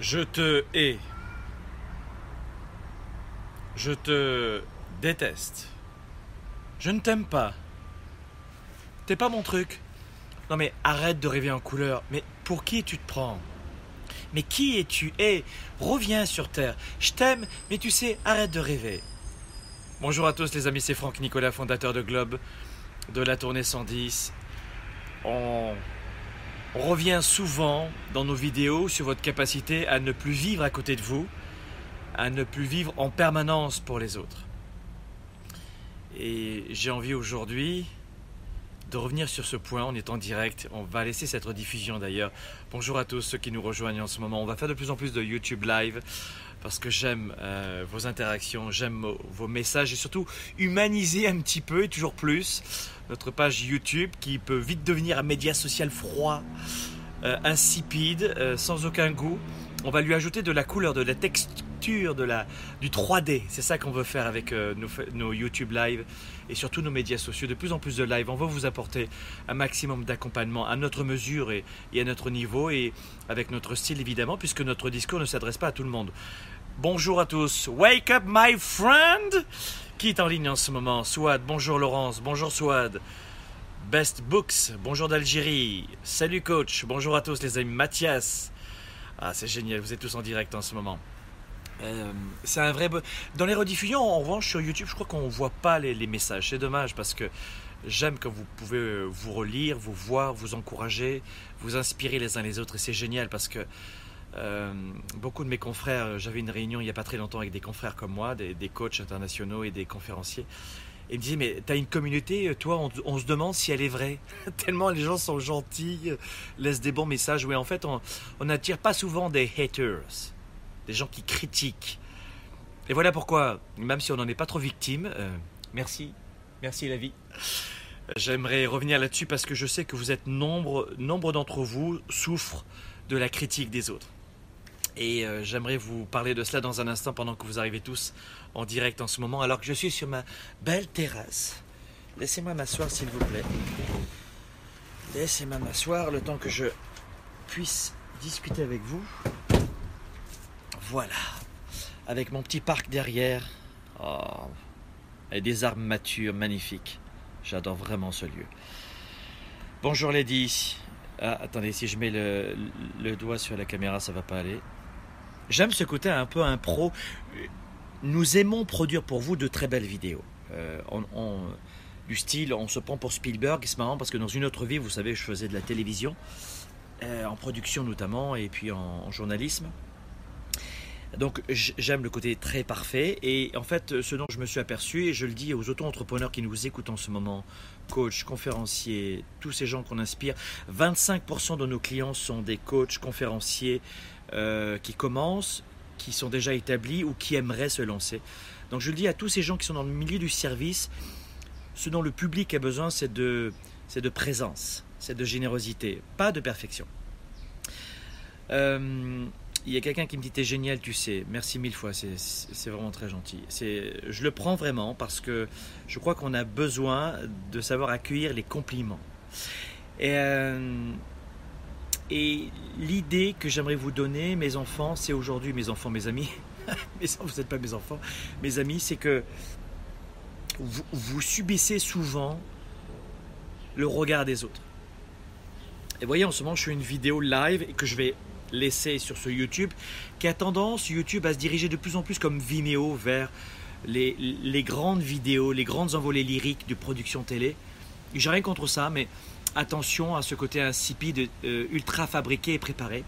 Je te hais. Je te déteste. Je ne t'aime pas. T'es pas mon truc. Non mais arrête de rêver en couleur. Mais pour qui tu te prends? Mais qui es-tu? Hé, reviens sur Terre. Je t'aime, mais tu sais, arrête de rêver. Bonjour à tous les amis, c'est Franck Nicolas, fondateur de Globe, de la tournée 110. On on revient souvent dans nos vidéos sur votre capacité à ne plus vivre à côté de vous, à ne plus vivre en permanence pour les autres. Et j'ai envie aujourd'hui de revenir sur ce point. On est en direct. On va laisser cette rediffusion d'ailleurs. Bonjour à tous ceux qui nous rejoignent en ce moment. On va faire de plus en plus de YouTube Live parce que j'aime euh, vos interactions, j'aime vos messages et surtout humaniser un petit peu et toujours plus notre page YouTube qui peut vite devenir un média social froid, euh, insipide, euh, sans aucun goût. On va lui ajouter de la couleur, de la texture, de la, du 3D. C'est ça qu'on veut faire avec nos, nos, YouTube Live et surtout nos médias sociaux. De plus en plus de live. On va vous apporter un maximum d'accompagnement à notre mesure et, et à notre niveau et avec notre style évidemment, puisque notre discours ne s'adresse pas à tout le monde. Bonjour à tous. Wake up, my friend. Qui est en ligne en ce moment Swad. Bonjour Laurence. Bonjour Swad. Best Books. Bonjour d'Algérie. Salut coach. Bonjour à tous les amis. Mathias. Ah, c'est génial. Vous êtes tous en direct en ce moment. Euh, c'est un vrai. Dans les rediffusions, en revanche, sur YouTube, je crois qu'on ne voit pas les, messages. C'est dommage parce que j'aime quand vous pouvez vous relire, vous voir, vous encourager, vous inspirer les uns les autres. Et c'est génial parce que euh, beaucoup de mes confrères, j'avais une réunion il n'y a pas très longtemps avec des confrères comme moi, des, coachs internationaux et des conférenciers. Ils me disaient, mais tu as une communauté, toi, on, on, se demande si elle est vraie. Tellement les gens sont gentils, laissent des bons messages. Oui, en fait, on n'attire pas souvent des haters, des gens qui critiquent. Et voilà pourquoi, même si on n'en est pas trop victime, euh, merci, merci la vie. J'aimerais revenir là-dessus parce que je sais que vous êtes nombre, nombre d'entre vous souffrent de la critique des autres. Et euh, j'aimerais vous parler de cela dans un instant pendant que vous arrivez tous en direct en ce moment, alors que je suis sur ma belle terrasse. Laissez-moi m'asseoir s'il vous plaît. Laissez-moi m'asseoir le temps que je puisse discuter avec vous. Voilà. Avec mon petit parc derrière. Oh. Et des arbres matures, magnifiques. J'adore vraiment ce lieu. Bonjour Lady. Ah, attendez, si je mets le, doigt sur la caméra, ça va pas aller. J'aime ce côté un peu impro. Nous aimons produire pour vous de très belles vidéos. Euh, du style, on se prend pour Spielberg. C'est marrant parce que dans une autre vie, vous savez, je faisais de la télévision, euh, en production notamment, et puis en journalisme. Donc j'aime le côté très parfait et en fait ce dont je me suis aperçu et je le dis aux auto-entrepreneurs qui nous écoutent en ce moment, coachs, conférenciers, tous ces gens qu'on inspire, 25% de nos clients sont des coachs, conférenciers euh, qui commencent, qui sont déjà établis ou qui aimeraient se lancer. Donc je le dis à tous ces gens qui sont dans le milieu du service, ce dont le public a besoin c'est de, de présence, c'est de générosité, pas de perfection. Euh, il y a quelqu'un qui me dit T'es génial, tu sais. Merci mille fois, c'est vraiment très gentil. Je le prends vraiment parce que je crois qu'on a besoin de savoir accueillir les compliments. Et, euh, et l'idée que j'aimerais vous donner, mes enfants, c'est aujourd'hui, mes enfants, mes amis, mais vous n'êtes pas mes enfants, mes amis, c'est que vous, vous subissez souvent le regard des autres. Et voyez, en ce moment, je fais une vidéo live et que je vais laissé sur ce YouTube, qui a tendance, YouTube, à se diriger de plus en plus comme Vimeo vers les, les grandes vidéos, les grandes envolées lyriques de production télé. J'ai rien contre ça, mais attention à ce côté insipide, euh, ultra fabriqué et préparé.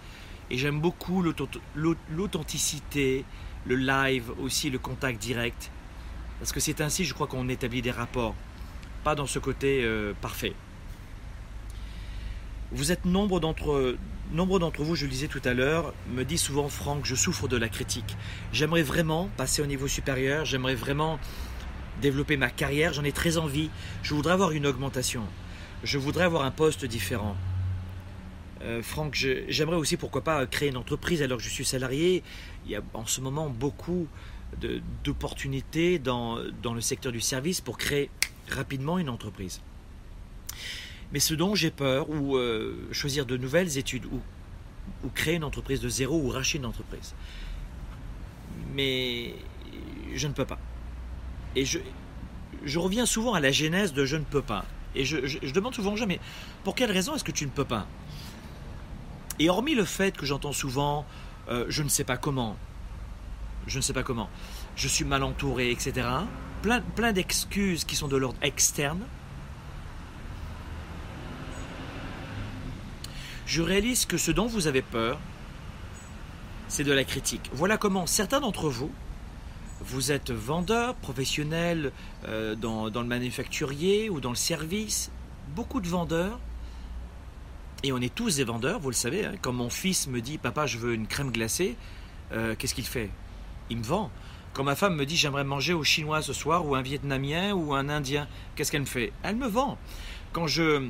Et j'aime beaucoup l'authenticité, le live aussi, le contact direct. Parce que c'est ainsi, je crois, qu'on établit des rapports. Pas dans ce côté euh, parfait. Vous êtes nombre d'entre Nombre d'entre vous, je le disais tout à l'heure, me disent souvent Franck, je souffre de la critique. J'aimerais vraiment passer au niveau supérieur, j'aimerais vraiment développer ma carrière, j'en ai très envie. Je voudrais avoir une augmentation. Je voudrais avoir un poste différent. Euh, Franck, j'aimerais aussi, pourquoi pas, créer une entreprise alors que je suis salarié. Il y a en ce moment beaucoup d'opportunités dans, dans le secteur du service pour créer rapidement une entreprise. Mais ce dont j'ai peur, ou euh, choisir de nouvelles études, ou créer une entreprise de zéro ou racheter une entreprise. Mais je ne peux pas. Et je, reviens souvent à la genèse de je ne peux pas. Et je, je demande souvent aux gens, mais pour quelle raison est-ce que tu ne peux pas? Et hormis le fait que j'entends souvent, euh, je ne sais pas comment, je ne sais pas comment, je suis mal entouré, etc. Plein, plein d'excuses qui sont de l'ordre externe. Je réalise que ce dont vous avez peur, c'est de la critique. Voilà comment certains d'entre vous, vous êtes vendeur professionnel euh, dans, le manufacturier ou dans le service, beaucoup de vendeurs, et on est tous des vendeurs, vous le savez. Hein. Quand mon fils me dit Papa, je veux une crème glacée, euh, qu'est-ce qu'il fait? Il me vend. Quand ma femme me dit J'aimerais manger au chinois ce soir, ou un vietnamien, ou un indien, qu'est-ce qu'elle me fait? Elle me vend. Quand je.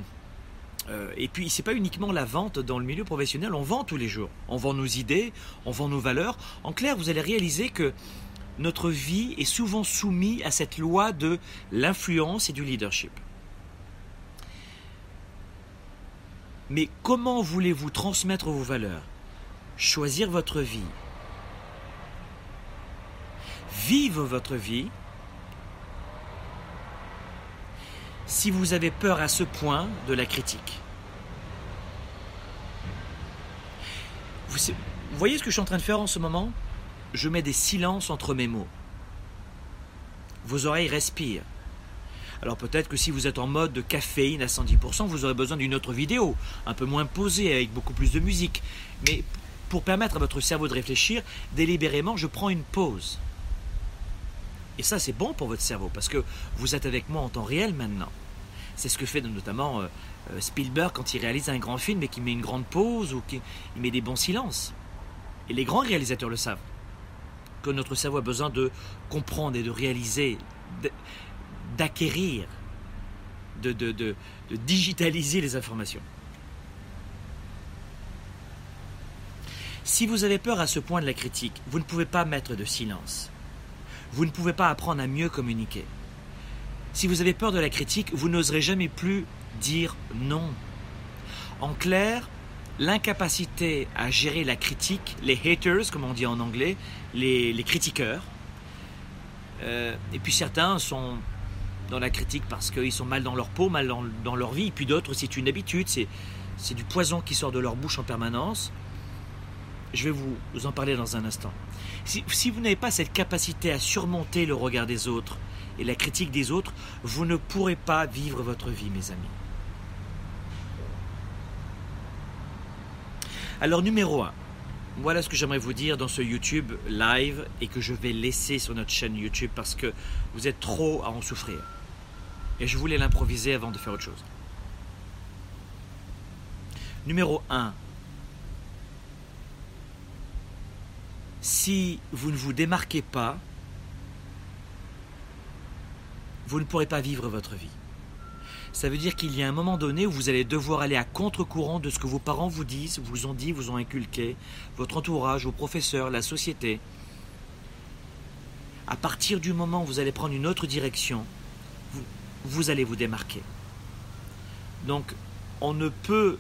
Euh, et puis, c'est pas uniquement la vente dans le milieu professionnel, on vend tous les jours. On vend nos idées, on vend nos valeurs. En clair, vous allez réaliser que notre vie est souvent soumise à cette loi de l'influence et du leadership. Mais comment voulez-vous transmettre vos valeurs? Choisir votre vie. Vivre votre vie si vous avez peur à ce point de la critique. Vous, voyez ce que je suis en train de faire en ce moment? Je mets des silences entre mes mots. Vos oreilles respirent. Alors peut-être que si vous êtes en mode de caféine à 110%, vous aurez besoin d'une autre vidéo, un peu moins posée, avec beaucoup plus de musique. Mais pour permettre à votre cerveau de réfléchir, délibérément, je prends une pause. Et ça, c'est bon pour votre cerveau, parce que vous êtes avec moi en temps réel maintenant. C'est ce que fait notamment euh, euh, Spielberg quand il réalise un grand film et qu'il met une grande pause ou qu'il met des bons silences. Et les grands réalisateurs le savent, que notre cerveau a besoin de comprendre et de réaliser, d'acquérir, de, de, digitaliser les informations. Si vous avez peur à ce point de la critique, vous ne pouvez pas mettre de silence. Vous ne pouvez pas apprendre à mieux communiquer. Si vous avez peur de la critique, vous n'oserez jamais plus dire non. En clair, l'incapacité à gérer la critique, les haters, comme on dit en anglais, les, critiqueurs, euh, et puis certains sont dans la critique parce qu'ils sont mal dans leur peau, mal dans, leur vie, et puis d'autres, c'est une habitude, c'est du poison qui sort de leur bouche en permanence. Je vais vous, en parler dans un instant. Si, vous n'avez pas cette capacité à surmonter le regard des autres et la critique des autres, vous ne pourrez pas vivre votre vie, mes amis. Alors numéro 1, voilà ce que j'aimerais vous dire dans ce YouTube live et que je vais laisser sur notre chaîne YouTube parce que vous êtes trop à en souffrir. Et je voulais l'improviser avant de faire autre chose. Numéro 1. Si vous ne vous démarquez pas, vous ne pourrez pas vivre votre vie. Ça veut dire qu'il y a un moment donné où vous allez devoir aller à contre-courant de ce que vos parents vous disent, vous ont dit, vous ont inculqué, votre entourage, vos professeurs, la société. À partir du moment où vous allez prendre une autre direction, vous allez vous démarquer. Donc, on ne peut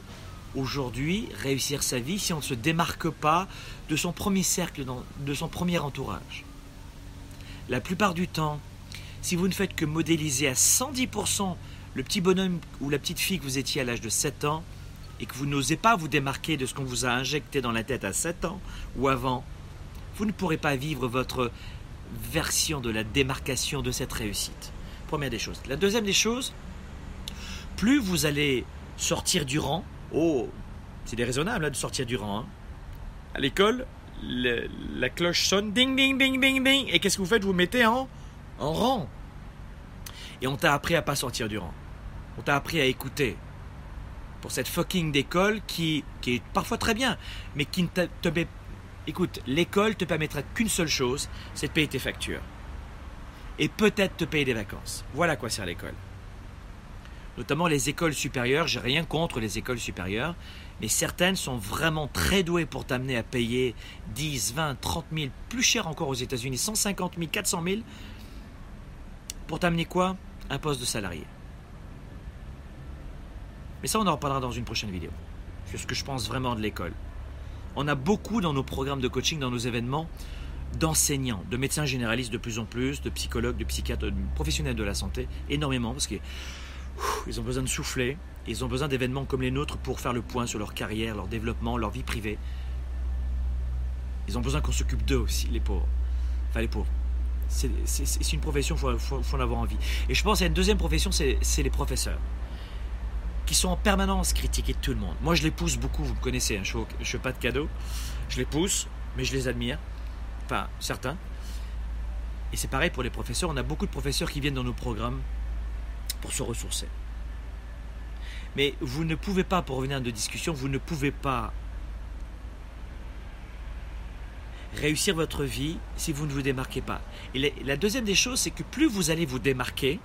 aujourd'hui réussir sa vie si on ne se démarque pas de son premier cercle, de son premier entourage. La plupart du temps, si vous ne faites que modéliser à 110% le petit bonhomme ou la petite fille que vous étiez à l'âge de 7 ans et que vous n'osez pas vous démarquer de ce qu'on vous a injecté dans la tête à 7 ans ou avant, vous ne pourrez pas vivre votre version de la démarcation de cette réussite. Première des choses. La deuxième des choses, plus vous allez sortir du rang, oh, c'est déraisonnable de sortir du rang. Hein. À l'école, la cloche sonne, ding, ding, ding, ding, ding, et qu'est-ce que vous faites? Vous mettez en, en rang. Et on t'a appris à pas sortir du rang. On t'a appris à écouter. Pour cette fucking d'école qui, qui est parfois très bien, mais qui ne te, te Écoute, l'école te permettra qu'une seule chose, c'est de payer tes factures et peut-être te payer des vacances. Voilà quoi sert l'école. Notamment les écoles supérieures, j'ai rien contre les écoles supérieures, mais certaines sont vraiment très douées pour t'amener à payer 10, 20, 30 000, plus cher encore aux États-Unis, 150 000, 400 000, pour t'amener quoi? Un poste de salarié. Mais ça, on en reparlera dans une prochaine vidéo. C'est ce que je pense vraiment de l'école. On a beaucoup dans nos programmes de coaching, dans nos événements, d'enseignants, de médecins généralistes de plus en plus, de psychologues, de psychiatres, de professionnels de la santé, énormément, parce qu'ils ont besoin de souffler, ils ont besoin d'événements comme les nôtres pour faire le point sur leur carrière, leur développement, leur vie privée. Ils ont besoin qu'on s'occupe d'eux aussi, les pauvres. Enfin, les pauvres. C'est une profession, il faut, en avoir envie. Et je pense a une deuxième profession, c'est les professeurs. Qui sont en permanence critiqués de tout le monde. Moi, je les pousse beaucoup, vous me connaissez, hein, je ne fais pas de cadeaux. Je les pousse, mais je les admire. Enfin, certains. Et c'est pareil pour les professeurs. On a beaucoup de professeurs qui viennent dans nos programmes pour se ressourcer. Mais vous ne pouvez pas, pour revenir à nos discussions, vous ne pouvez pas réussir votre vie si vous ne vous démarquez pas. Et la deuxième des choses, c'est que plus vous allez vous démarquer,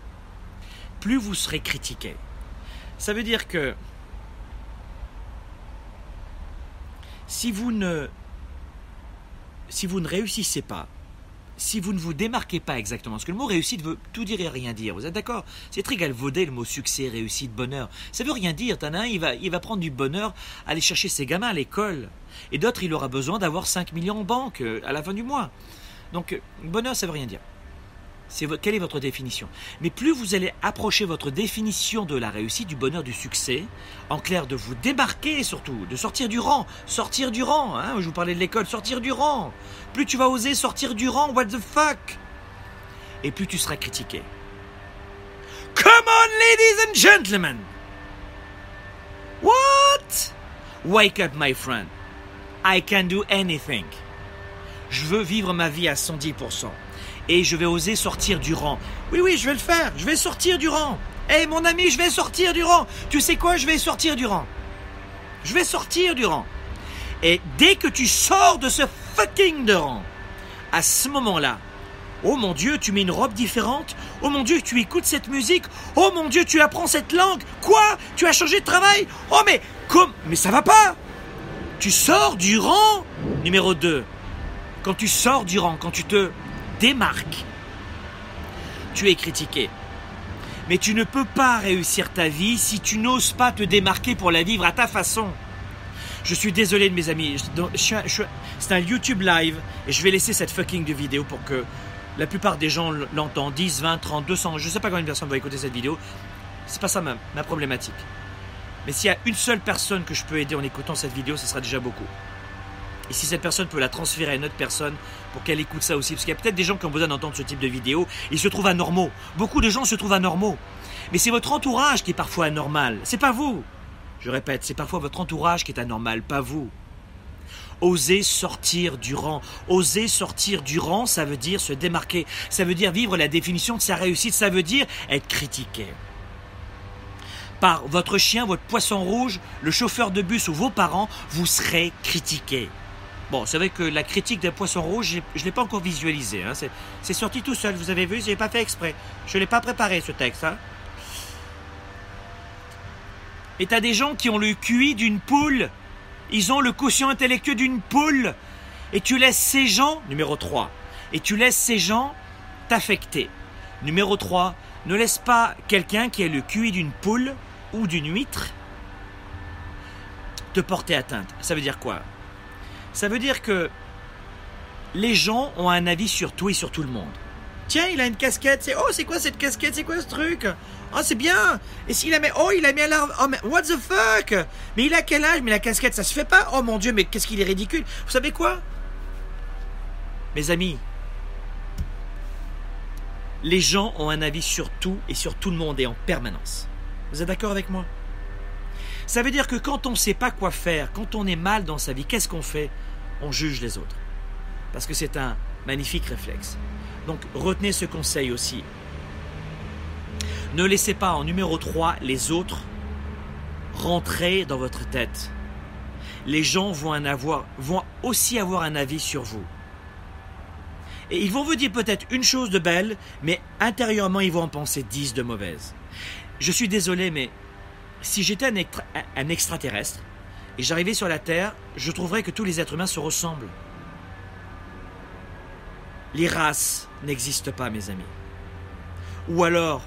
plus vous serez critiqué. Ça veut dire que si vous ne, si vous ne réussissez pas, si vous ne vous démarquez pas exactement, parce que le mot réussite veut tout dire et rien dire, vous êtes d'accord? C'est très galvaudé le mot succès, réussite, bonheur. Ça veut rien dire. T'en il va, il va prendre du bonheur, aller chercher ses gamins à l'école. Et d'autres, il aura besoin d'avoir 5 millions en banque euh, à la fin du mois. Donc, euh, bonheur, ça veut rien dire. Quelle est votre définition? Mais plus vous allez approcher votre définition de la réussite, du bonheur, du succès, en clair, de vous débarquer surtout, de sortir du rang, sortir du rang. Hein, je vous parlais de l'école, sortir du rang. Plus tu vas oser sortir du rang, what the fuck? Et plus tu seras critiqué. Come on, ladies and gentlemen. What? Wake up, my friend. I can do anything. Je veux vivre ma vie à 110% et je vais oser sortir du rang. Oui, oui, je vais le faire. Je vais sortir du rang. Hé, mon ami, je vais sortir du rang. Tu sais quoi, je vais sortir du rang. Je vais sortir du rang. Et dès que tu sors de ce fucking de rang, à ce moment-là, oh mon Dieu, tu mets une robe différente. Oh mon Dieu, tu écoutes cette musique. Oh mon Dieu, tu apprends cette langue. Quoi? Tu as changé de travail? Oh mais comme Mais ça va pas Tu sors du rang numéro 2. Quand tu sors du rang, quand tu te démarques, tu es critiqué. Mais tu ne peux pas réussir ta vie si tu n'oses pas te démarquer pour la vivre à ta façon. Je suis désolé de mes amis, c'est un YouTube live et je vais laisser cette fucking vidéo pour que la plupart des gens l'entendent, 10, 20, 30, 200, je sais pas combien de personnes vont écouter cette vidéo. C'est pas ça ma, ma problématique. Mais s'il y a une seule personne que je peux aider en écoutant cette vidéo, ce sera déjà beaucoup. Et si cette personne peut la transférer à une autre personne pour qu'elle écoute ça aussi, parce qu'il y a peut-être des gens qui ont besoin d'entendre ce type de vidéo, ils se trouvent anormaux. Beaucoup de gens se trouvent anormaux. Mais c'est votre entourage qui est parfois anormal, c'est pas vous. Je répète, c'est parfois votre entourage qui est anormal, pas vous. Oser sortir du rang. Oser sortir du rang, ça veut dire se démarquer. Ça veut dire vivre la définition de sa réussite. Ça veut dire être critiqué. Par votre chien, votre poisson rouge, le chauffeur de bus ou vos parents, vous serez critiqué. Bon, c'est vrai que la critique des poissons rouges, je ne l'ai pas encore visualisé. Hein. C'est sorti tout seul, vous avez vu, je n'ai pas fait exprès. Je ne l'ai pas préparé ce texte. Hein. Et t'as des gens qui ont le QI d'une poule. Ils ont le quotient intellectuel d'une poule. Et tu laisses ces gens, numéro 3, et tu laisses ces gens t'affecter. Numéro 3, ne laisse pas quelqu'un qui a le QI d'une poule ou d'une huître te porter atteinte. Ça veut dire quoi? Ça veut dire que les gens ont un avis sur tout et sur tout le monde. Tiens, il a une casquette. C'est oh, c'est quoi cette casquette C'est quoi ce truc? Oh, c'est bien. Et s'il a mis oh, il a mis un arbre. Oh, mais what the fuck? Mais il a quel âge? Mais la casquette, ça se fait pas? Oh mon dieu, mais qu'est-ce qu'il est ridicule. Vous savez quoi? Mes amis, les gens ont un avis sur tout et sur tout le monde et en permanence. Vous êtes d'accord avec moi? Ça veut dire que quand on ne sait pas quoi faire, quand on est mal dans sa vie, qu'est-ce qu'on fait? On juge les autres. Parce que c'est un magnifique réflexe. Donc retenez ce conseil aussi. Ne laissez pas en numéro 3 les autres rentrer dans votre tête. Les gens vont, avoir, vont aussi avoir un avis sur vous. Et ils vont vous dire peut-être une chose de belle, mais intérieurement, ils vont en penser dix de mauvaises. Je suis désolé, mais si j'étais un extraterrestre, et j'arrivais sur la Terre, je trouverais que tous les êtres humains se ressemblent. Les races n'existent pas, mes amis. Ou alors,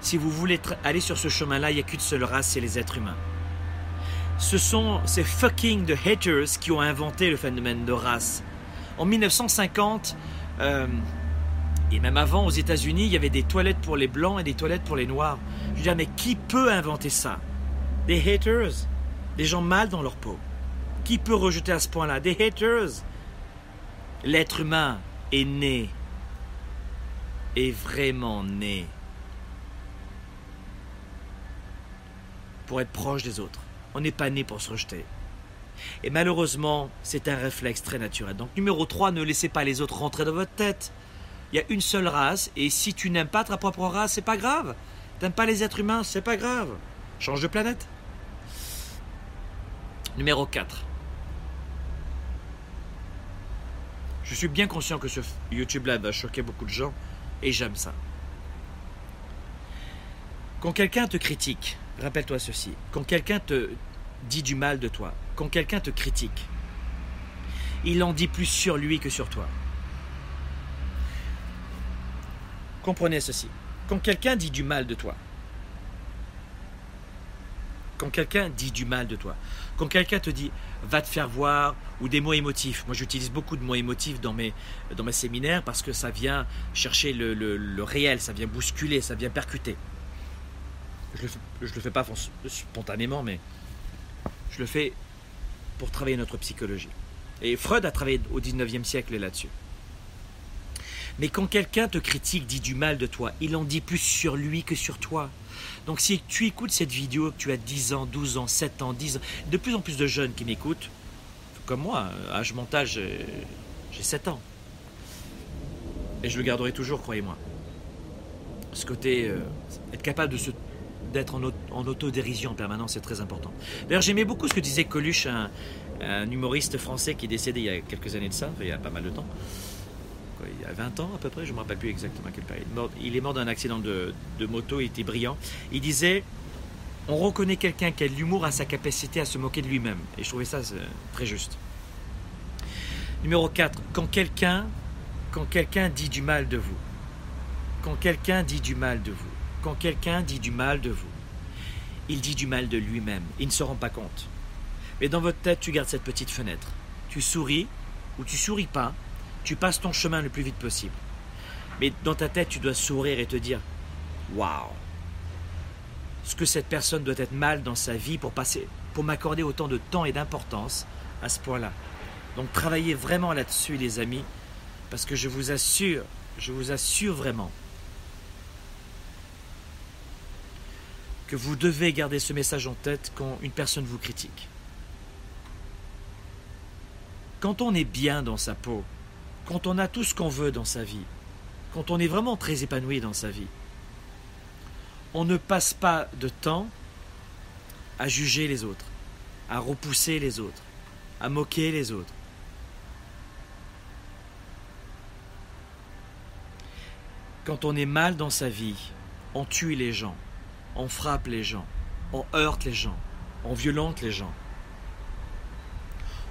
si vous voulez aller sur ce chemin-là, il n'y a qu'une seule race, c'est les êtres humains. ce sont ces fucking de haters qui ont inventé le phénomène de race. En 1950, euh, et même avant aux États-Unis, il y avait des toilettes pour les blancs et des toilettes pour les noirs. Je dire, mais qui peut inventer ça? Des haters, des gens mal dans leur peau. Qui peut rejeter à ce point-là? Des haters. L'être humain est né, est vraiment né pour être proche des autres. On n'est pas né pour se rejeter. Et malheureusement, c'est un réflexe très naturel. Donc numéro 3, ne laissez pas les autres rentrer dans votre tête. Il y a une seule race, et si tu n'aimes pas ta propre race, c'est pas grave. T'aimes pas les êtres humains, c'est pas grave. Change de planète. Numéro 4. Je suis bien conscient que ce YouTube Live va choquer beaucoup de gens, et j'aime ça. Quand quelqu'un te critique, rappelle-toi ceci, quand quelqu'un te dit du mal de toi, quand quelqu'un te critique, il en dit plus sur lui que sur toi. Comprenez ceci. Quand quelqu'un dit du mal de toi, quand quelqu'un dit du mal de toi, quand quelqu'un te dit va te faire voir ou des mots émotifs, moi j'utilise beaucoup de mots émotifs dans mes, séminaires parce que ça vient chercher le, réel, ça vient bousculer, ça vient percuter. Je le, le fais pas spontanément, mais je le fais pour travailler notre psychologie. Et Freud a travaillé au 19e siècle là-dessus. Mais quand quelqu'un te critique, dit du mal de toi, il en dit plus sur lui que sur toi. Donc si tu écoutes cette vidéo, que tu as 10 ans, 12 ans, 7 ans, 10 ans, de plus en plus de jeunes qui m'écoutent, comme moi, âge mental, j'ai 7 ans. Et je le garderai toujours, croyez-moi. Ce côté, euh, être capable de d'être en, en, autodérision en permanence, c'est très important. D'ailleurs, j'aimais beaucoup ce que disait Coluche, un, humoriste français qui est décédé il y a quelques années de ça, il y a pas mal de temps. Il y a 20 ans à peu près, je ne me rappelle plus exactement quelle période. Il est mort d'un accident de, moto, il était brillant. Il disait On reconnaît quelqu'un qui a de l'humour à sa capacité à se moquer de lui-même. Et je trouvais ça très juste. Numéro 4. Quand quelqu'un quand quelqu'un dit du mal de vous, quand quelqu'un dit du mal de vous, quand quelqu'un dit du mal de vous, il dit du mal de lui-même. Il ne se rend pas compte. Mais dans votre tête, tu gardes cette petite fenêtre. Tu souris ou tu souris pas. Tu passes ton chemin le plus vite possible. Mais dans ta tête, tu dois sourire et te dire Waouh Ce que cette personne doit être mal dans sa vie pour pour m'accorder autant de temps et d'importance à ce point-là. Donc travaillez vraiment là-dessus, les amis, parce que je vous assure, je vous assure vraiment que vous devez garder ce message en tête quand une personne vous critique. Quand on est bien dans sa peau, quand on a tout ce qu'on veut dans sa vie, quand on est vraiment très épanoui dans sa vie, on ne passe pas de temps à juger les autres, à repousser les autres, à moquer les autres. Quand on est mal dans sa vie, on tue les gens, on frappe les gens, on heurte les gens, on violente les gens.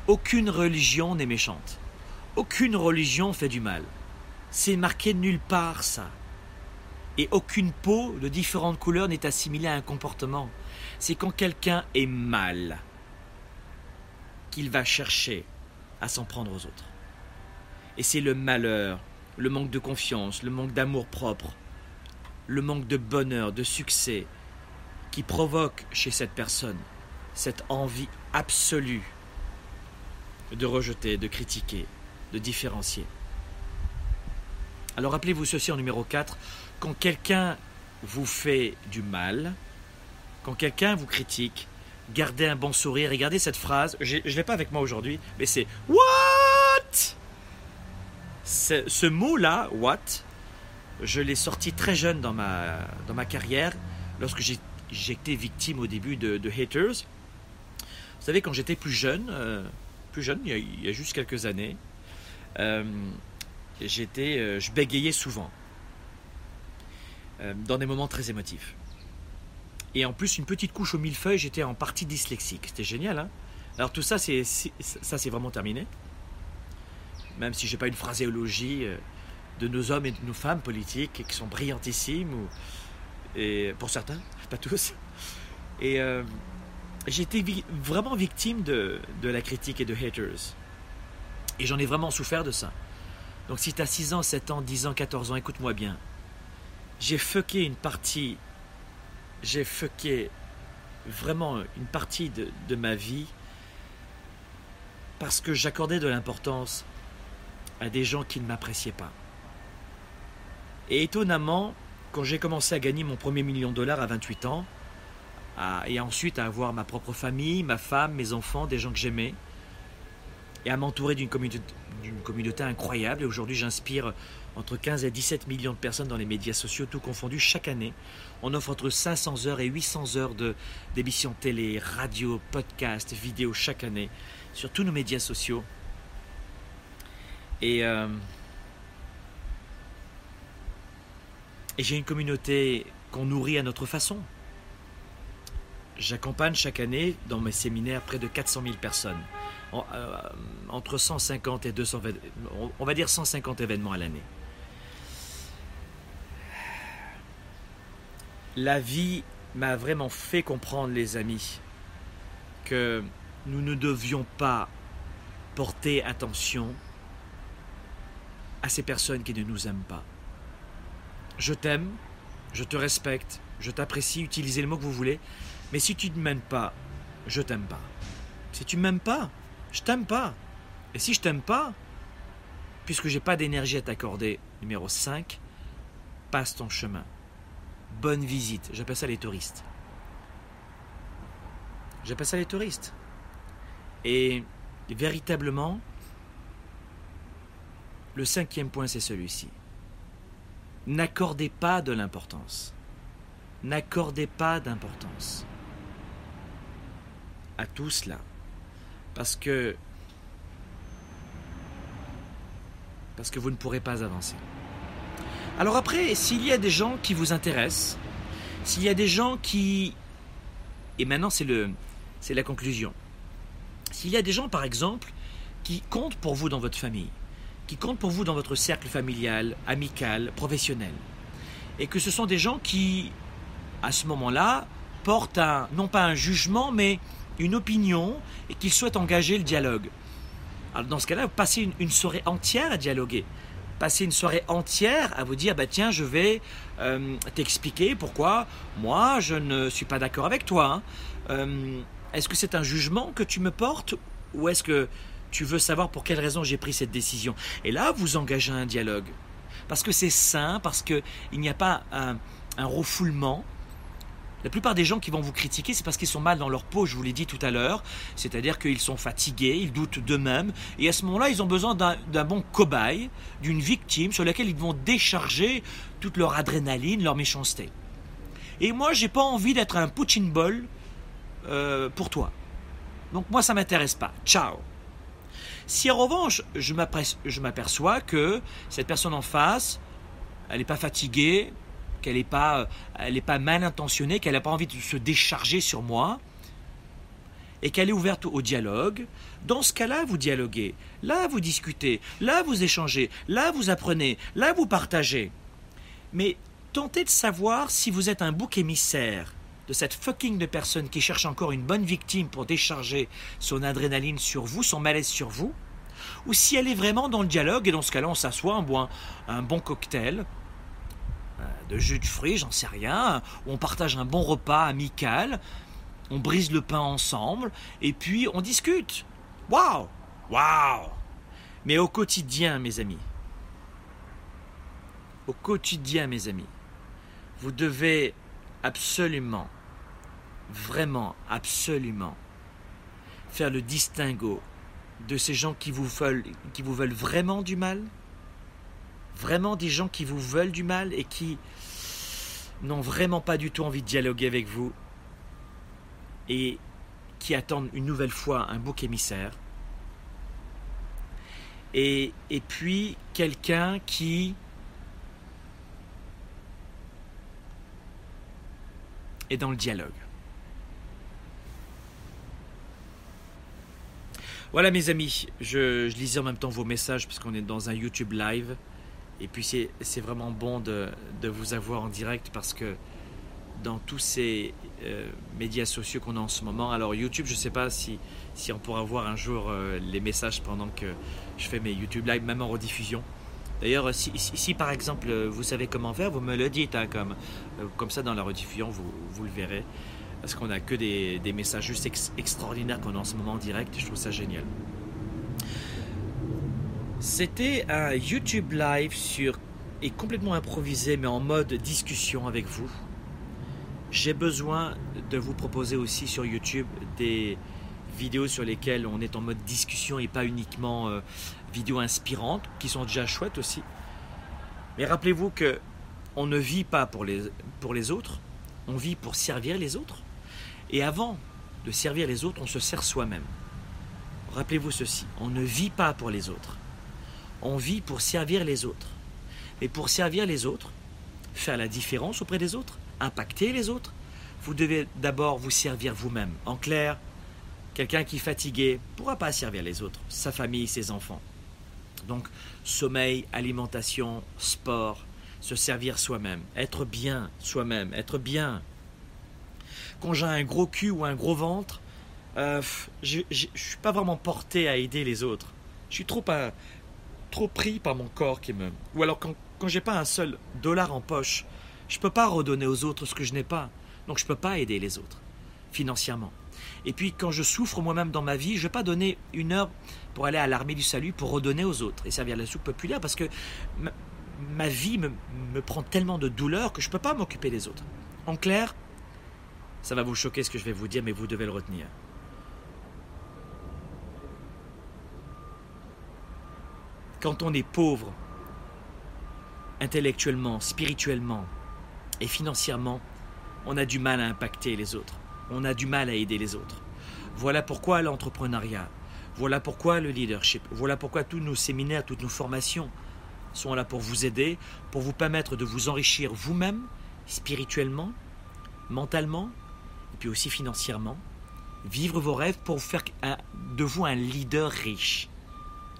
Aucune religion n'est méchante. Aucune religion fait du mal. C'est marqué nulle part ça. Et aucune peau de différentes couleurs n'est assimilée à un comportement. C'est quand quelqu'un est mal qu'il va chercher à s'en prendre aux autres. Et c'est le malheur, le manque de confiance, le manque d'amour propre, le manque de bonheur, de succès, qui provoque chez cette personne cette envie absolue de rejeter, de critiquer, de différencier. Alors rappelez-vous ceci en numéro 4, quand quelqu'un vous fait du mal, quand quelqu'un vous critique, gardez un bon sourire et gardez cette phrase, je ne l'ai pas avec moi aujourd'hui, mais c'est What? Ce mot-là, What, je l'ai sorti très jeune dans ma, dans ma carrière, lorsque j'étais victime au début de, haters. Vous savez, quand j'étais plus jeune, euh, plus jeune, il y, a, juste quelques années, j'étais, euh, je bégayais souvent, dans des moments très émotifs. Et en plus, une petite couche au millefeuille, j'étais en partie dyslexique. C'était génial, hein Alors tout ça, c'est, ça, c'est vraiment terminé. Même si j'ai pas une phraséologie de nos hommes et de nos femmes politiques qui sont brillantissimes, et pour certains, pas tous. Et, euh, été vraiment victime de la critique et de haters. Et j'en ai vraiment souffert de ça. Donc si tu as 6 ans, 7 ans, 10 ans, 14 ans, écoute-moi bien. J'ai fucké une partie, j'ai fucké vraiment une partie de, de ma vie parce que j'accordais de l'importance à des gens qui ne m'appréciaient pas. Et étonnamment, quand j'ai commencé à gagner mon premier million de dollars à 28 ans, et ensuite à avoir ma propre famille, ma femme, mes enfants, des gens que j'aimais, et à m'entourer d'une communauté, communauté, incroyable. Et aujourd'hui, j'inspire entre 15 et 17 millions de personnes dans les médias sociaux, tout confondu, chaque année. On offre entre 500 heures et 800 heures d'émissions télé, radio, podcast, vidéo chaque année sur tous nos médias sociaux. Et, euh, et j'ai une communauté qu'on nourrit à notre façon. J'accompagne chaque année dans mes séminaires près de 400 000 personnes, euh, entre 150 et 200, on va dire 150 événements à l'année. La vie m'a vraiment fait comprendre, les amis, que nous ne devions pas porter attention à ces personnes qui ne nous aiment pas. Je t'aime, je te respecte, je t'apprécie, utilisez le mot que vous voulez, mais si tu ne m'aimes pas, je t'aime pas. Si tu ne m'aimes pas, je t'aime pas. Et si je t'aime pas, puisque j'ai pas d'énergie à t'accorder, numéro 5, passe ton chemin. Bonne visite. J'appelle ça les touristes. J'appelle ça les touristes. Et véritablement, le cinquième point, c'est celui-ci. N'accordez pas de l'importance. N'accordez pas d'importance à tout cela. Parce que parce que vous ne pourrez pas avancer. Alors après, s'il y a des gens qui vous intéressent, s'il y a des gens qui et maintenant c'est le c'est la conclusion. S'il y a des gens par exemple qui comptent pour vous dans votre famille, qui comptent pour vous dans votre cercle familial, amical, professionnel, et que ce sont des gens qui à ce moment-là portent un non pas un jugement mais une opinion et qu'il souhaite engager le dialogue. Dans ce cas-là, vous passez une, soirée entière à dialoguer. Passez une soirée entière à vous dire, bah tiens, je vais euh, t'expliquer pourquoi moi je ne suis pas d'accord avec toi. Hein. Euh, est-ce que c'est un jugement que tu me portes ou est-ce que tu veux savoir pour quelle raison j'ai pris cette décision? Et là, vous engagez un dialogue. Parce que c'est sain, parce qu'il n'y a pas un refoulement, la plupart des gens qui vont vous critiquer, c'est parce qu'ils sont mal dans leur peau, je vous l'ai dit tout à l'heure. C'est-à-dire qu'ils sont fatigués, ils doutent d'eux-mêmes. Et à ce moment-là, ils ont besoin d'un bon cobaye, d'une victime sur laquelle ils vont décharger toute leur adrénaline, leur méchanceté. Et moi, j'ai pas envie d'être un punching ball euh, pour toi. Donc moi, ça m'intéresse pas. Ciao. Si en revanche, je m'aperçois que cette personne en face, elle n'est pas fatiguée, qu'elle n'est pas, elle pas mal intentionnée, qu'elle n'a pas envie de se décharger sur moi, et qu'elle est ouverte au dialogue, dans ce cas-là, vous dialoguez, là, vous discutez, là, vous échangez, là, vous apprenez, là, vous partagez. Mais tentez de savoir si vous êtes un bouc émissaire de cette fucking de personne qui cherche encore une bonne victime pour décharger son adrénaline sur vous, son malaise sur vous, ou si elle est vraiment dans le dialogue, et dans ce cas-là, on s'assoit, on boit un bon cocktail, de jus de fruits, j'en sais rien, on partage un bon repas amical, on brise le pain ensemble, et puis on discute. Waouh! Waouh! Mais au quotidien, mes amis, au quotidien, mes amis, vous devez absolument, vraiment, absolument, faire le distinguo de ces gens qui vous veulent, qui vous veulent vraiment du mal vraiment des gens qui vous veulent du mal et qui n'ont vraiment pas du tout envie de dialoguer avec vous et qui attendent une nouvelle fois un bouc émissaire. Et, et puis quelqu'un qui est dans le dialogue. Voilà mes amis, je, je lisais en même temps vos messages parce qu'on est dans un YouTube live. Et puis c'est vraiment bon de, vous avoir en direct parce que dans tous ces euh, médias sociaux qu'on a en ce moment. Alors YouTube, je ne sais pas si, si on pourra voir un jour euh, les messages pendant que je fais mes YouTube Live, même en rediffusion. D'ailleurs, si, si, par exemple vous savez comment faire, vous me le dites, hein, comme, comme ça dans la rediffusion, vous, vous le verrez. Parce qu'on n'a que des, des, messages juste extraordinaires qu'on a en ce moment en direct, je trouve ça génial. C'était un YouTube Live sur et complètement improvisé, mais en mode discussion avec vous. J'ai besoin de vous proposer aussi sur YouTube des vidéos sur lesquelles on est en mode discussion et pas uniquement euh, vidéos inspirantes, qui sont déjà chouettes aussi. Mais rappelez-vous que on ne vit pas pour les, pour les autres, on vit pour servir les autres. Et avant de servir les autres, on se sert soi-même. Rappelez-vous ceci, on ne vit pas pour les autres, on vit pour servir les autres. Mais pour servir les autres, faire la différence auprès des autres, impacter les autres, vous devez d'abord vous servir vous-même. En clair, quelqu'un qui est fatigué ne pourra pas servir les autres, sa famille, ses enfants. Donc, sommeil, alimentation, sport, se servir soi-même, être bien soi-même, être bien. Quand j'ai un gros cul ou un gros ventre, euh, je ne suis pas vraiment porté à aider les autres. Je suis trop, trop pris par mon corps qui me... Ou alors quand, quand j'ai pas un seul dollar en poche, je ne peux pas redonner aux autres ce que je n'ai pas. Donc je ne peux pas aider les autres, financièrement. Et puis quand je souffre moi-même dans ma vie, je ne vais pas donner une heure pour aller à l'armée du salut pour redonner aux autres et servir la soupe populaire parce que ma, vie me, me, prend tellement de douleur que je ne peux pas m'occuper des autres. En clair, ça va vous choquer ce que je vais vous dire, mais vous devez le retenir. Quand on est pauvre, intellectuellement, spirituellement et financièrement, on a du mal à impacter les autres. On a du mal à aider les autres. Voilà pourquoi l'entrepreneuriat, voilà pourquoi le leadership, voilà pourquoi tous nos séminaires, toutes nos formations sont là pour vous aider, pour vous permettre de vous enrichir vous-même, spirituellement, mentalement, et puis aussi financièrement, vivre vos rêves pour faire de vous un leader riche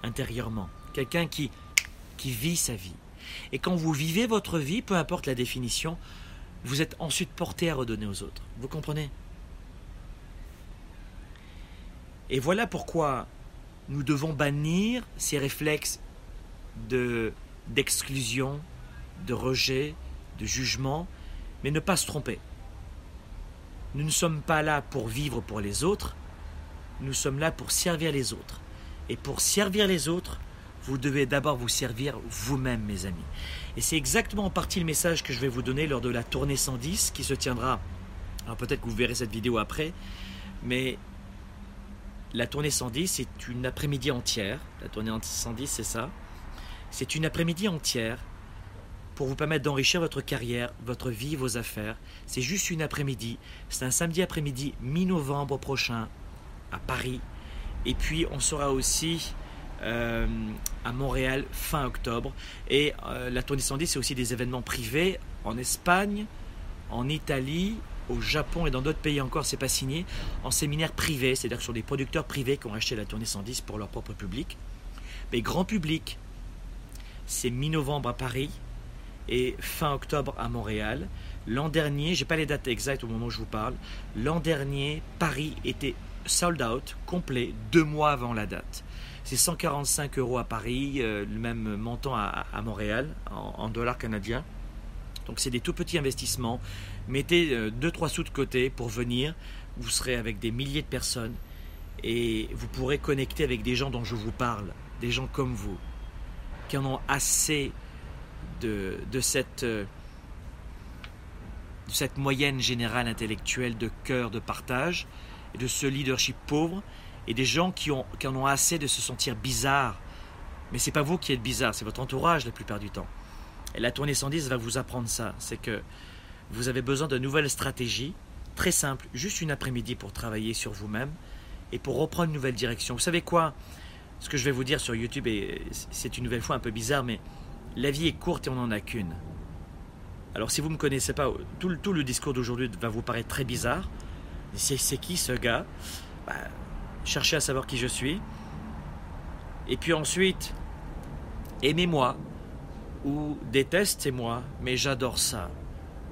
intérieurement, quelqu'un qui, qui vit sa vie. Et quand vous vivez votre vie, peu importe la définition, vous êtes ensuite porté à redonner aux autres. Vous comprenez? Et voilà pourquoi nous devons bannir ces réflexes de d'exclusion, de rejet, de jugement, mais ne pas se tromper. Nous ne sommes pas là pour vivre pour les autres, nous sommes là pour servir les autres. Et pour servir les autres, vous devez d'abord vous servir vous-même, mes amis. Et c'est exactement en partie le message que je vais vous donner lors de la tournée 110 qui se tiendra. Alors peut-être que vous verrez cette vidéo après, mais la tournée 110, c'est une après-midi entière. La tournée 110, c'est ça. C'est une après-midi entière pour vous permettre d'enrichir votre carrière, votre vie, vos affaires. C'est juste une après-midi. C'est un samedi après-midi, mi-novembre prochain, à Paris. Et puis, on sera aussi euh, à Montréal fin octobre. Et euh, la tournée 110, c'est aussi des événements privés en Espagne, en Italie, au Japon et dans d'autres pays encore, c'est pas signé, en séminaire privé, c'est-à-dire sont des producteurs privés qui ont acheté la tournée 110 pour leur propre public. Mais grand public, c'est mi-novembre à Paris et fin octobre à Montréal. L'an dernier, j'ai pas les dates exactes au moment où je vous parle, l'an dernier, Paris était sold out, complet, deux mois avant la date. C'est 145 euros à Paris, euh, le même montant à, Montréal, en, dollars canadiens. Donc c'est des tout petits investissements. Mettez 2-3 euh, sous de côté pour venir. Vous serez avec des milliers de personnes et vous pourrez connecter avec des gens dont je vous parle, des gens comme vous, qui en ont assez de, euh, de cette moyenne générale intellectuelle de cœur, de partage, de ce leadership pauvre et des gens qui, ont, qui en ont assez de se sentir bizarres. Mais c'est pas vous qui êtes bizarre, c'est votre entourage la plupart du temps. Et la tournée 110 va vous apprendre ça. C'est que vous avez besoin de nouvelles stratégies, très simples, juste une après-midi pour travailler sur vous-même et pour reprendre une nouvelle direction. Vous savez quoi? Ce que je vais vous dire sur YouTube, et c'est une nouvelle fois un peu bizarre, mais la vie est courte et on n'en a qu'une. Alors si vous ne me connaissez pas, tout, tout le discours d'aujourd'hui va vous paraître très bizarre. C'est qui ce gars bah, chercher à savoir qui je suis. Et puis ensuite, aimez-moi ou détestez-moi, mais j'adore ça.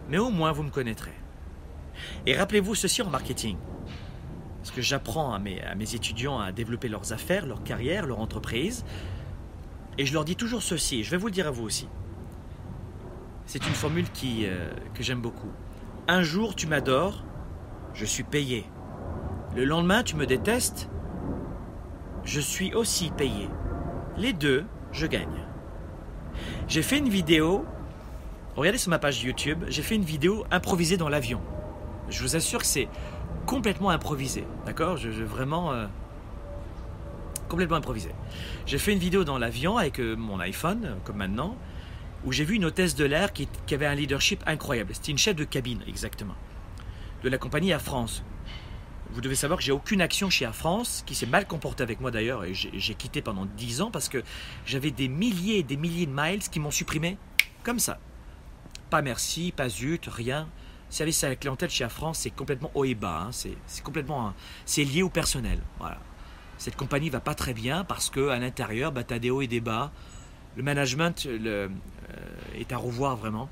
Mais au moins vous me connaîtrez. Et rappelez-vous ceci en marketing. Parce que j'apprends à mes, étudiants à développer leurs affaires, leur carrière, leur entreprise. Et je leur dis toujours ceci, je vais vous le dire à vous aussi. C'est une formule qui, euh, que j'aime beaucoup. Un jour tu m'adores, je suis payé. Le lendemain tu me détestes, je suis aussi payé. Les deux, je gagne. J'ai fait une vidéo, regardez sur ma page YouTube, j'ai fait une vidéo improvisée dans l'avion. Je vous assure que c'est complètement improvisé, d'accord? Je, Vraiment euh, complètement improvisé. J'ai fait une vidéo dans l'avion avec euh, mon iPhone, euh, comme maintenant, où j'ai vu une hôtesse de l'air qui, qui avait un leadership incroyable. C'était une chef de cabine, exactement, de la compagnie Air France. Vous devez savoir que j'ai aucune action chez Air France, qui s'est mal comporté avec moi d'ailleurs, et j'ai quitté pendant 10 ans parce que j'avais des milliers et des milliers de miles qui m'ont supprimé comme ça. Pas merci, pas zut, rien. Service à la clientèle chez Air France, c'est complètement haut et bas. Hein. C'est complètement, c'est lié au personnel. Voilà. Cette compagnie va pas très bien parce que à l'intérieur, bah, as des hauts et des bas. Le management euh, est à revoir vraiment.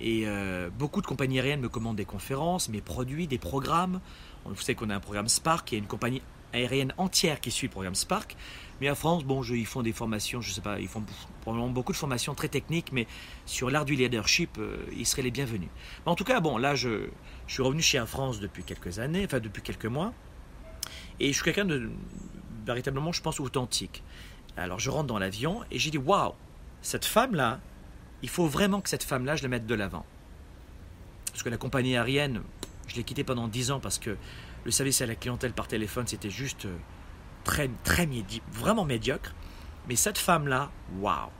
Et euh, beaucoup de compagnies aériennes me commandent des conférences, mes produits, des programmes. Vous savez qu'on a un programme Spark, il y a une compagnie aérienne entière qui suit le programme Spark. Mais à France, bon, ils font des formations, je sais pas, ils font probablement beaucoup de formations très techniques, mais sur l'art du leadership, euh, ils seraient les bienvenus. En tout cas, bon, là, je, je suis revenu chez Air France depuis quelques années, enfin depuis quelques mois, et je suis quelqu'un de véritablement, je pense, authentique. Alors je rentre dans l'avion et j'ai dit, waouh, cette femme-là, il faut vraiment que cette femme-là, je la mette de l'avant. Parce que la compagnie aérienne, je l'ai quittée pendant 10 ans parce que le service à la clientèle par téléphone, c'était juste euh, très, très vraiment médiocre. Mais cette femme-là, waouh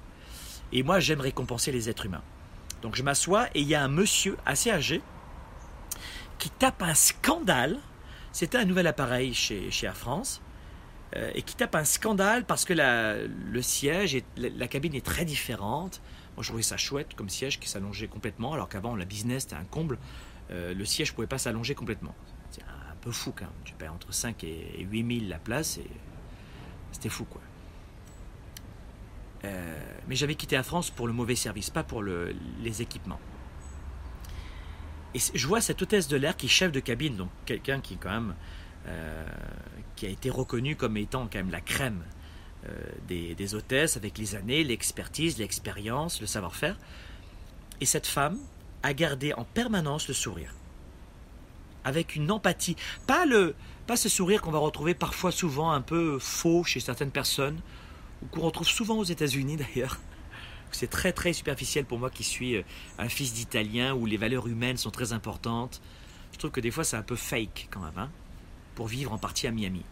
Et moi, j'aime récompenser les êtres humains. Donc je m'assois et il y a un monsieur assez âgé qui tape un scandale. C'était un nouvel appareil chez, chez Air France. Euh, et qui tape un scandale parce que la, le siège, et la, cabine est très différente. Moi, je trouvais ça chouette comme siège qui s'allongeait complètement, alors qu'avant, la business, c'était un comble. Euh, le siège ne pouvait pas s'allonger complètement. C'est un peu fou quand même. Tu payes entre 5 et 8 000 la place et c'était fou quoi. Euh, mais j'avais quitté la France pour le mauvais service, pas pour le, les équipements. Et je vois cette hôtesse de l'air qui est chef de cabine, donc quelqu'un qui quand même euh, qui a été reconnu comme étant quand même la crème des, des, hôtesses avec les années, l'expertise, l'expérience, le savoir-faire. Et cette femme à garder en permanence le sourire. Avec une empathie. Pas, le, pas ce sourire qu'on va retrouver parfois souvent un peu faux chez certaines personnes, ou qu'on retrouve souvent aux États-Unis d'ailleurs. C'est très très superficiel pour moi qui suis euh, un fils d'Italien où les valeurs humaines sont très importantes. Je trouve que des fois c'est un peu fake quand même, hein, pour vivre en partie à Miami.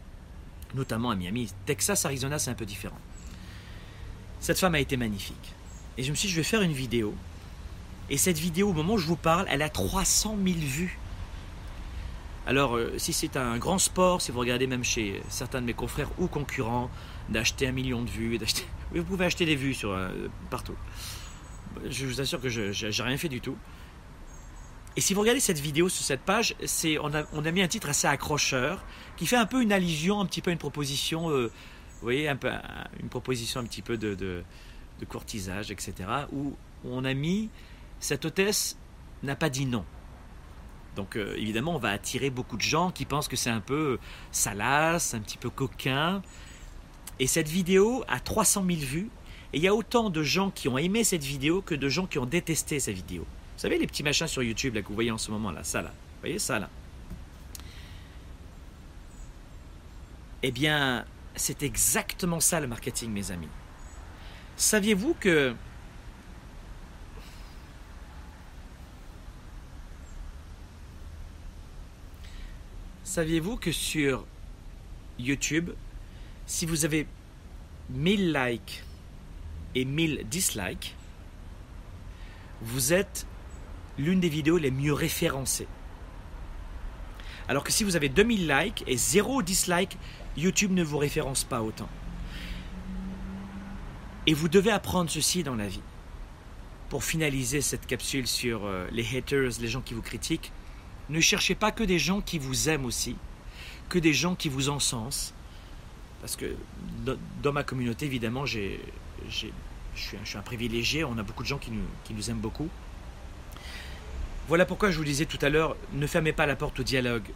Notamment à Miami. Texas, Arizona, c'est un peu différent. Cette femme a été magnifique. Et je me suis dit, je vais faire une vidéo et cette vidéo, au moment où je vous parle, elle a 300 000 vues. Alors, euh, si c'est un grand sport, si vous regardez même chez certains de mes confrères ou concurrents, d'acheter un million de vues, d'acheter... vous pouvez acheter des vues sur, euh, partout. Je vous assure que je n'ai rien fait du tout. Et si vous regardez cette vidéo sur cette page, on a, mis un titre assez accrocheur qui fait un peu une allusion, un petit peu une proposition, euh, vous voyez, une proposition un petit peu de, courtisage, etc. Où on a mis cette hôtesse n'a pas dit non. Donc euh, évidemment, on va attirer beaucoup de gens qui pensent que c'est un peu salace, un petit peu coquin. Et cette vidéo a 300 000 vues. Et il y a autant de gens qui ont aimé cette vidéo que de gens qui ont détesté cette vidéo. Vous savez les petits machins sur YouTube là, que vous voyez en ce moment là, ça là. Vous voyez ça là Eh bien, c'est exactement ça le marketing, mes amis. Saviez-vous que Saviez-vous que sur YouTube, si vous avez 1000 likes et 1000 dislikes, vous êtes l'une des vidéos les mieux référencées. Alors que si vous avez 2000 likes et 0 dislike, YouTube ne vous référence pas autant. Et vous devez apprendre ceci dans la vie. Pour finaliser cette capsule sur euh, les haters, les gens qui vous critiquent, ne cherchez pas que des gens qui vous aiment aussi, que des gens qui vous encensent. Parce que dans ma communauté, évidemment, j'ai, je, suis un, privilégié, on a beaucoup de gens qui nous, qui nous aiment beaucoup. Voilà pourquoi je vous disais tout à l'heure, ne fermez pas la porte au dialogue.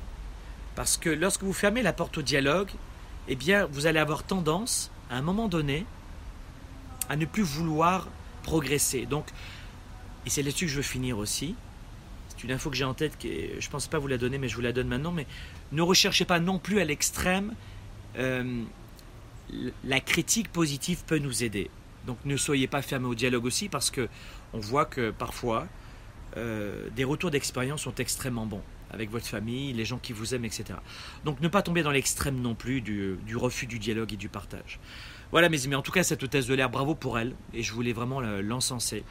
Parce que lorsque vous fermez la porte au dialogue, eh bien, vous allez avoir tendance, à un moment donné, à ne plus vouloir progresser. Donc, et c'est là-dessus que je veux finir aussi. C'est une info que j'ai en tête, que je ne pense pas vous la donner, mais je vous la donne maintenant. Mais ne recherchez pas non plus à l'extrême. Euh, la critique positive peut nous aider. Donc ne soyez pas fermé au dialogue aussi, parce que on voit que parfois, des retours d'expérience sont extrêmement bons avec votre famille, les gens qui vous aiment, etc. Donc ne pas tomber dans l'extrême non plus du, refus du dialogue et du partage. Voilà mes amis, en tout cas cette hôtesse de l'air, bravo pour elle, et je voulais vraiment l'encenser.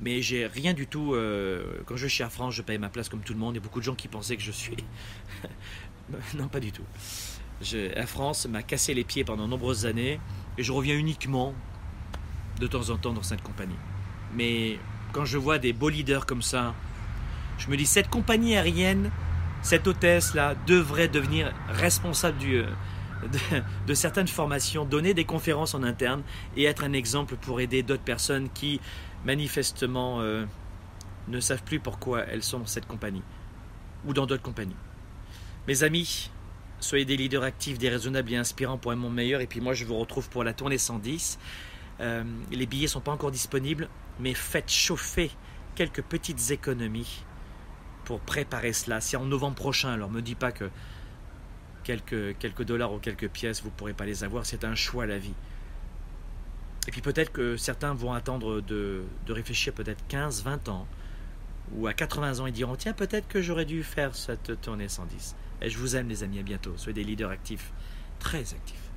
Mais j'ai rien du tout, euh, quand je suis à France, je paye ma place comme tout le monde, il y a beaucoup de gens qui pensaient que je suis... non, pas du tout. Je, Air France m'a cassé les pieds pendant nombreuses années, et je reviens uniquement de temps en temps dans cette compagnie. Mais quand je vois des beaux leaders comme ça, je me dis, cette compagnie aérienne, cette hôtesse-là, devrait devenir responsable euh, de, certaines formations, donner des conférences en interne et être un exemple pour aider d'autres personnes qui, manifestement, euh, ne savent plus pourquoi elles sont dans cette compagnie ou dans d'autres compagnies. Mes amis, soyez des leaders actifs, déraisonnables et inspirants pour un monde meilleur. Et puis moi, je vous retrouve pour la tournée 110. Euh, les billets ne sont pas encore disponibles, mais faites chauffer quelques petites économies pour préparer cela. C'est en novembre prochain, alors me dis pas que quelques, quelques dollars ou quelques pièces, vous ne pourrez pas les avoir, c'est un choix la vie. Et puis peut-être que certains vont attendre de, de réfléchir peut-être 15, 20 ans, ou à 80 ans, ils diront, tiens, peut-être que j'aurais dû faire cette tournée 110. Et je vous aime les amis, à bientôt. Soyez des leaders actifs, très actifs.